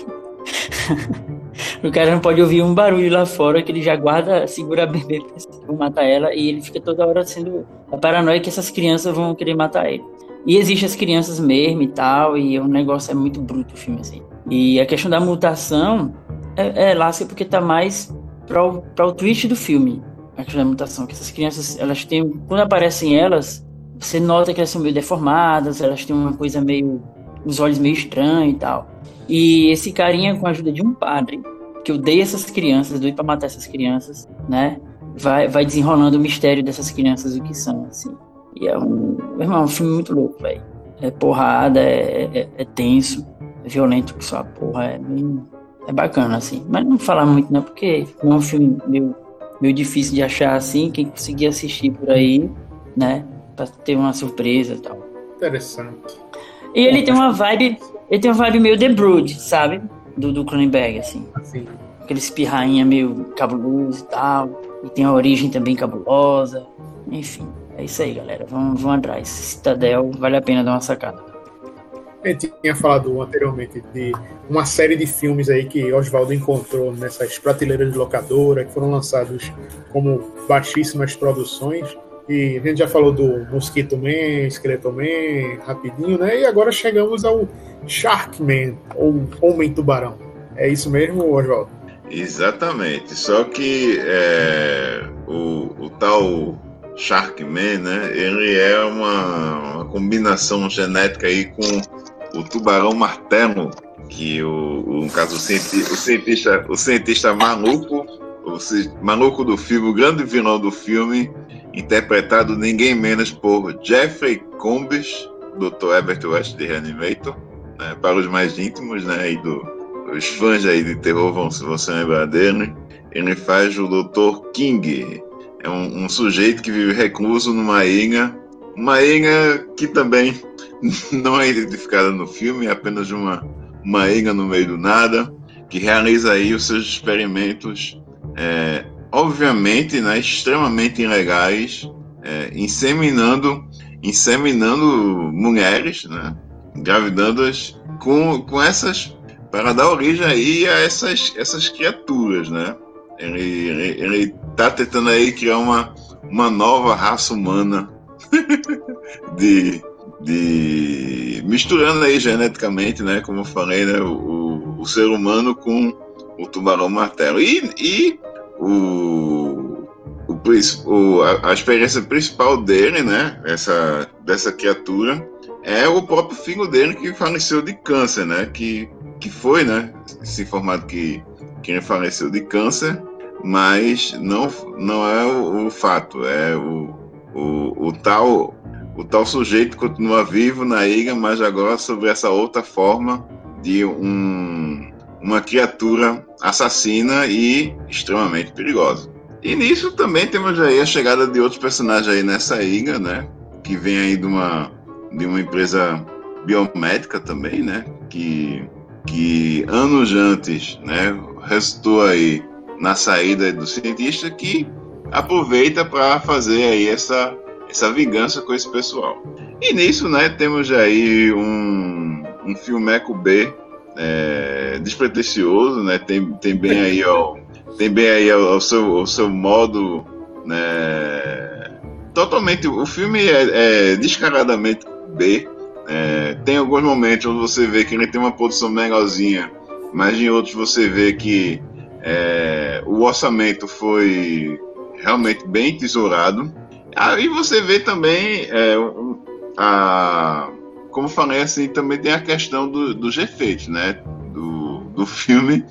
o cara não pode ouvir um barulho lá fora que ele já guarda, segura a bebê pra matar ela e ele fica toda hora sendo a paranoia que essas crianças vão querer matar ele. E existem as crianças mesmo e tal, e o negócio é muito bruto o filme, assim. E a questão da mutação é, é lasca porque tá mais para o, pra o twist do filme. A questão da mutação, que essas crianças, elas têm, quando aparecem elas, você nota que elas são meio deformadas, elas têm uma coisa meio. os olhos meio estranhos e tal. E esse carinha, com a ajuda de um padre, que odeia essas crianças, doido pra matar essas crianças, né? Vai, vai desenrolando o mistério dessas crianças, o que são, assim. E é um. Meu irmão, é um filme muito louco, velho. É porrada, é, é, é, tenso, é violento que só porra, é bem. É bacana, assim. Mas não falar muito, não, porque é um filme meio, meio difícil de achar assim. Quem conseguir assistir por aí, né? Pra ter uma surpresa e tal.
Interessante.
E ele tem uma vibe. Ele tem uma vibe meio The Brood, sabe? Do, do Cronenberg, assim.
assim.
Aquele espirrainha meio cabuloso e tal. E tem a origem também cabulosa. Enfim, é isso aí, galera. Vamos, vamos atrás. Citadel, vale a pena dar uma sacada.
A gente tinha falado anteriormente de uma série de filmes aí que Oswaldo encontrou nessas prateleiras de locadora, que foram lançados como baixíssimas produções. E a gente já falou do Mosquito Man, Esqueleto Man, rapidinho, né? E agora chegamos ao Sharkman, ou Homem Tubarão. É isso mesmo, Oswaldo?
Exatamente. Só que é, o, o tal Sharkman, né? Ele é uma, uma combinação genética aí com o tubarão martelo, que o, o no caso o cientista, o cientista, o cientista maluco, o maluco do filme, o grande vilão do filme, interpretado ninguém menos por Jeffrey Combs, Dr. Herbert West de Reanimator, né, para os mais íntimos, né, e do, os fãs aí de terror vão, vão se lembrar dele. Ele faz o Dr. King, é um, um, sujeito que vive recluso numa ilha, uma ilha que também não é identificada no filme, é apenas uma, uma ilha no meio do nada, que realiza aí os seus experimentos é, obviamente, né, extremamente ilegais, é, inseminando, inseminando mulheres, né, engravidando-as com, com essas para dar origem aí a essas, essas criaturas, né? Ele, ele, ele tá tentando aí criar uma, uma nova raça humana de, de misturando aí geneticamente, né? Como eu falei, né? O, o ser humano com o tubarão martelo. E, e o, o, o a, a, experiência principal dele, né, essa, dessa criatura, é o próprio filho dele que faleceu de câncer, né, que, que foi, né, se informado que, que ele faleceu de câncer, mas não, não é o, o fato, é o, o, o tal o tal sujeito continua vivo na ilha, mas agora sobre essa outra forma de um, uma criatura assassina e extremamente perigosa. E nisso também temos aí a chegada de outros personagens aí nessa ilha, né? Que vem aí de uma, de uma empresa biomédica também, né? Que, que anos antes, né? Restou aí na saída do cientista que aproveita para fazer aí essa, essa vingança com esse pessoal. E nisso, né, temos aí um, um filmeco B é, despretensioso, né? Tem, tem bem aí, ó, tem bem aí o, seu, seu modo, né? Totalmente, o filme é, é descaradamente B. É, tem alguns momentos onde você vê que ele tem uma produção legalzinha, mas em outros você vê que é, o orçamento foi realmente bem tesourado. Aí você vê também é, a, como falei assim, também tem a questão do, dos efeitos, né? Do, do filme.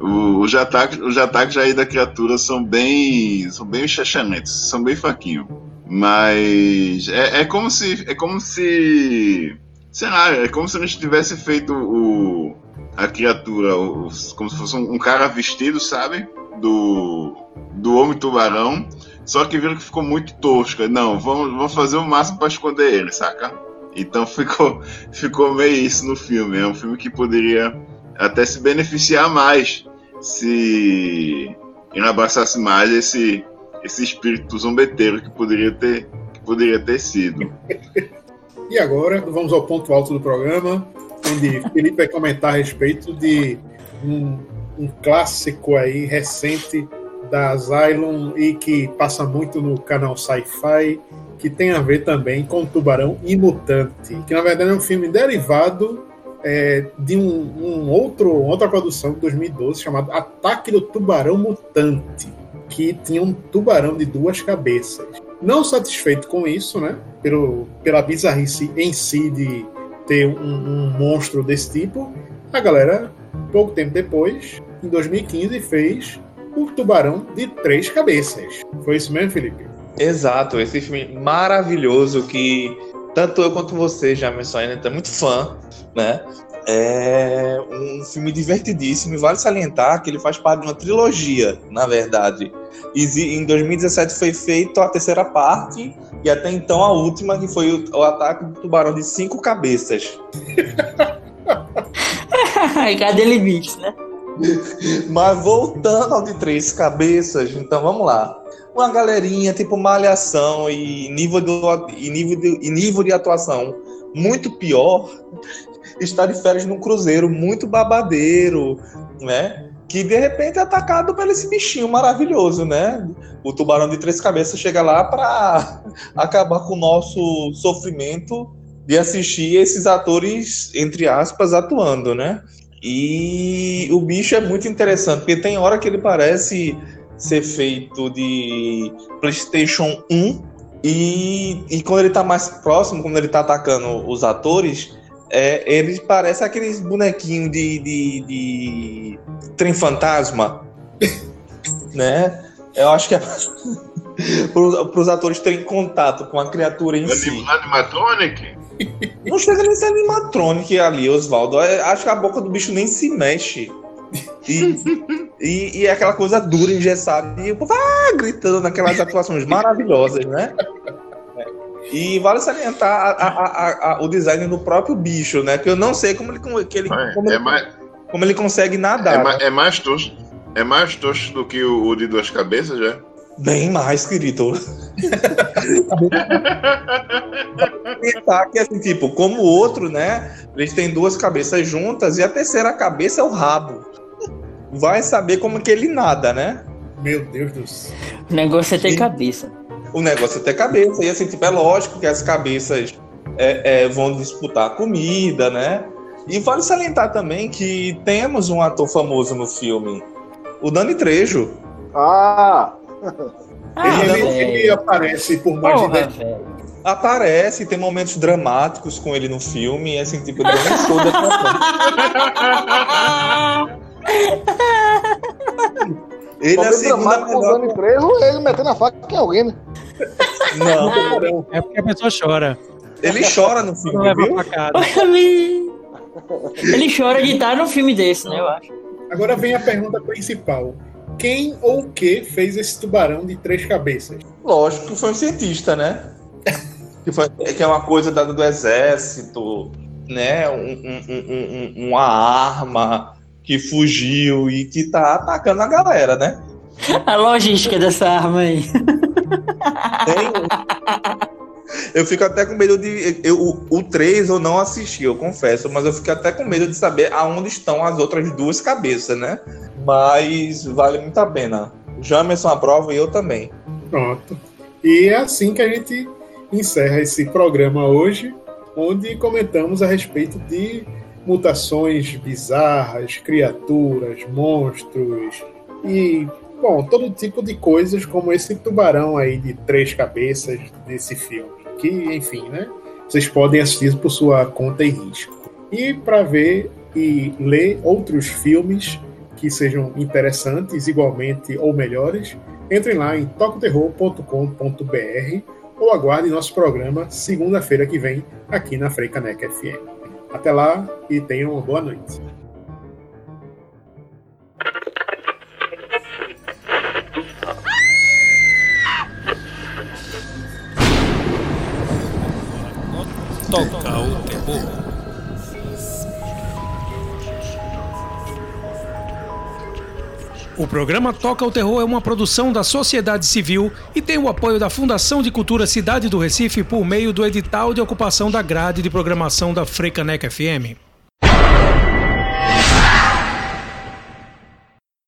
O, os, ataques, os ataques aí da criatura são bem. são bem chachanetes, são bem faquinho. Mas é, é como se. É como se. Sei lá, é como se a gente tivesse feito o, a criatura, o, como se fosse um, um cara vestido, sabe? Do, do Homem-Tubarão, só que viram que ficou muito tosca. Não, vamos, vamos fazer o máximo para esconder ele, saca? Então ficou, ficou meio isso no filme. É um filme que poderia até se beneficiar mais se abraçasse mais esse, esse espírito zombeteiro que poderia ter, que poderia ter sido.
E agora vamos ao ponto alto do programa, onde Felipe vai comentar a respeito de um, um clássico aí recente da Asylum e que passa muito no canal Sci-Fi, que tem a ver também com Tubarão e Mutante, que na verdade é um filme derivado é, de um, um, outro, outra produção de 2012 chamado Ataque do Tubarão Mutante, que tinha um tubarão de duas cabeças. Não satisfeito com isso, né, pelo, pela bizarrice em si de ter um, um monstro desse tipo, a galera, pouco tempo depois, em 2015, fez o Tubarão de Três Cabeças. Foi isso mesmo, Felipe?
Exato, esse filme maravilhoso que tanto eu quanto você, Jamerson, ainda é muito fã, né? É um filme divertidíssimo e vale salientar que ele faz parte de uma trilogia, na verdade. E em 2017 foi feita a terceira parte e até então a última, que foi o, ataque do tubarão de cinco cabeças.
Cadê limites, né?
Mas voltando ao de três cabeças, então vamos lá. Uma galerinha tipo malhação e nível de, e nível de, e nível de atuação muito pior está de férias num cruzeiro muito babadeiro, né? Que de repente é atacado por esse bichinho maravilhoso, né? O tubarão de três cabeças chega lá para acabar com o nosso sofrimento de assistir esses atores, entre aspas, atuando, né? E o bicho é muito interessante, porque tem hora que ele parece ser feito de PlayStation 1 e, e quando ele tá mais próximo, quando ele tá atacando os atores, é, ele parece aqueles bonequinhos de, de, de trem fantasma, né? Eu acho que é para os atores terem contato com a criatura em si.
Animatronic?
Não chega nem ser animatronic ali, Oswaldo. É, acho que a boca do bicho nem se mexe. E, e, e é aquela coisa dura, engessada. E o povo ah, gritando naquelas atuações maravilhosas, né? E vale salientar a, a, a, o design do próprio bicho, né? Que eu não sei como ele, que ele,
é,
como,
é
ele
mais,
como ele consegue nadar.
É,
né?
mais, é mais tosco. É mais tosco do que o, o de duas cabeças, já?
Bem mais, querido. Pensar que assim, tipo, como o outro, né? Eles têm duas cabeças juntas e a terceira cabeça é o rabo. Vai saber como que ele nada, né?
Meu Deus do céu.
O negócio é ter e... cabeça
o negócio é ter cabeça. E assim, tipo, é lógico que as cabeças é, é, vão disputar comida, né? E vale salientar também que temos um ator famoso no filme, o Dani Trejo.
Ah!
Ah ele, ele, aparece por mais Porra, de 10
Aparece, tem momentos dramáticos com ele no filme, e assim, tipo, ele nem toda
Ele é a segunda melhor... Ele metendo a faca em alguém, né?
Não.
É porque a pessoa chora.
Ele chora no filme, Não viu?
Ele chora de estar no filme desse, né, eu acho.
Agora vem a pergunta principal. Quem ou o que fez esse tubarão de três cabeças?
Lógico que foi um cientista, né? que, foi, que é uma coisa dada do exército, né? Um, um, um, uma arma que fugiu e que tá atacando a galera, né?
A logística dessa arma aí.
Tem, eu fico até com medo de. Eu, o, o 3 eu não assisti, eu confesso, mas eu fico até com medo de saber aonde estão as outras duas cabeças, né? Mas vale muito a pena. Jamerson aprova e eu também.
Pronto. E é assim que a gente encerra esse programa hoje, onde comentamos a respeito de mutações bizarras, criaturas, monstros e, bom, todo tipo de coisas como esse tubarão aí de três cabeças desse filme que, enfim, né? Vocês podem assistir por sua conta e risco. E para ver e ler outros filmes que sejam interessantes, igualmente ou melhores, entrem lá em tocoterror.com.br ou aguardem nosso programa segunda-feira que vem aqui na Freicaneca FM. Até lá e tenham uma boa noite.
Toca O programa Toca o Terror é uma produção da sociedade civil e tem o apoio da Fundação de Cultura Cidade do Recife por meio do edital de ocupação da grade de programação da Frecaneca FM.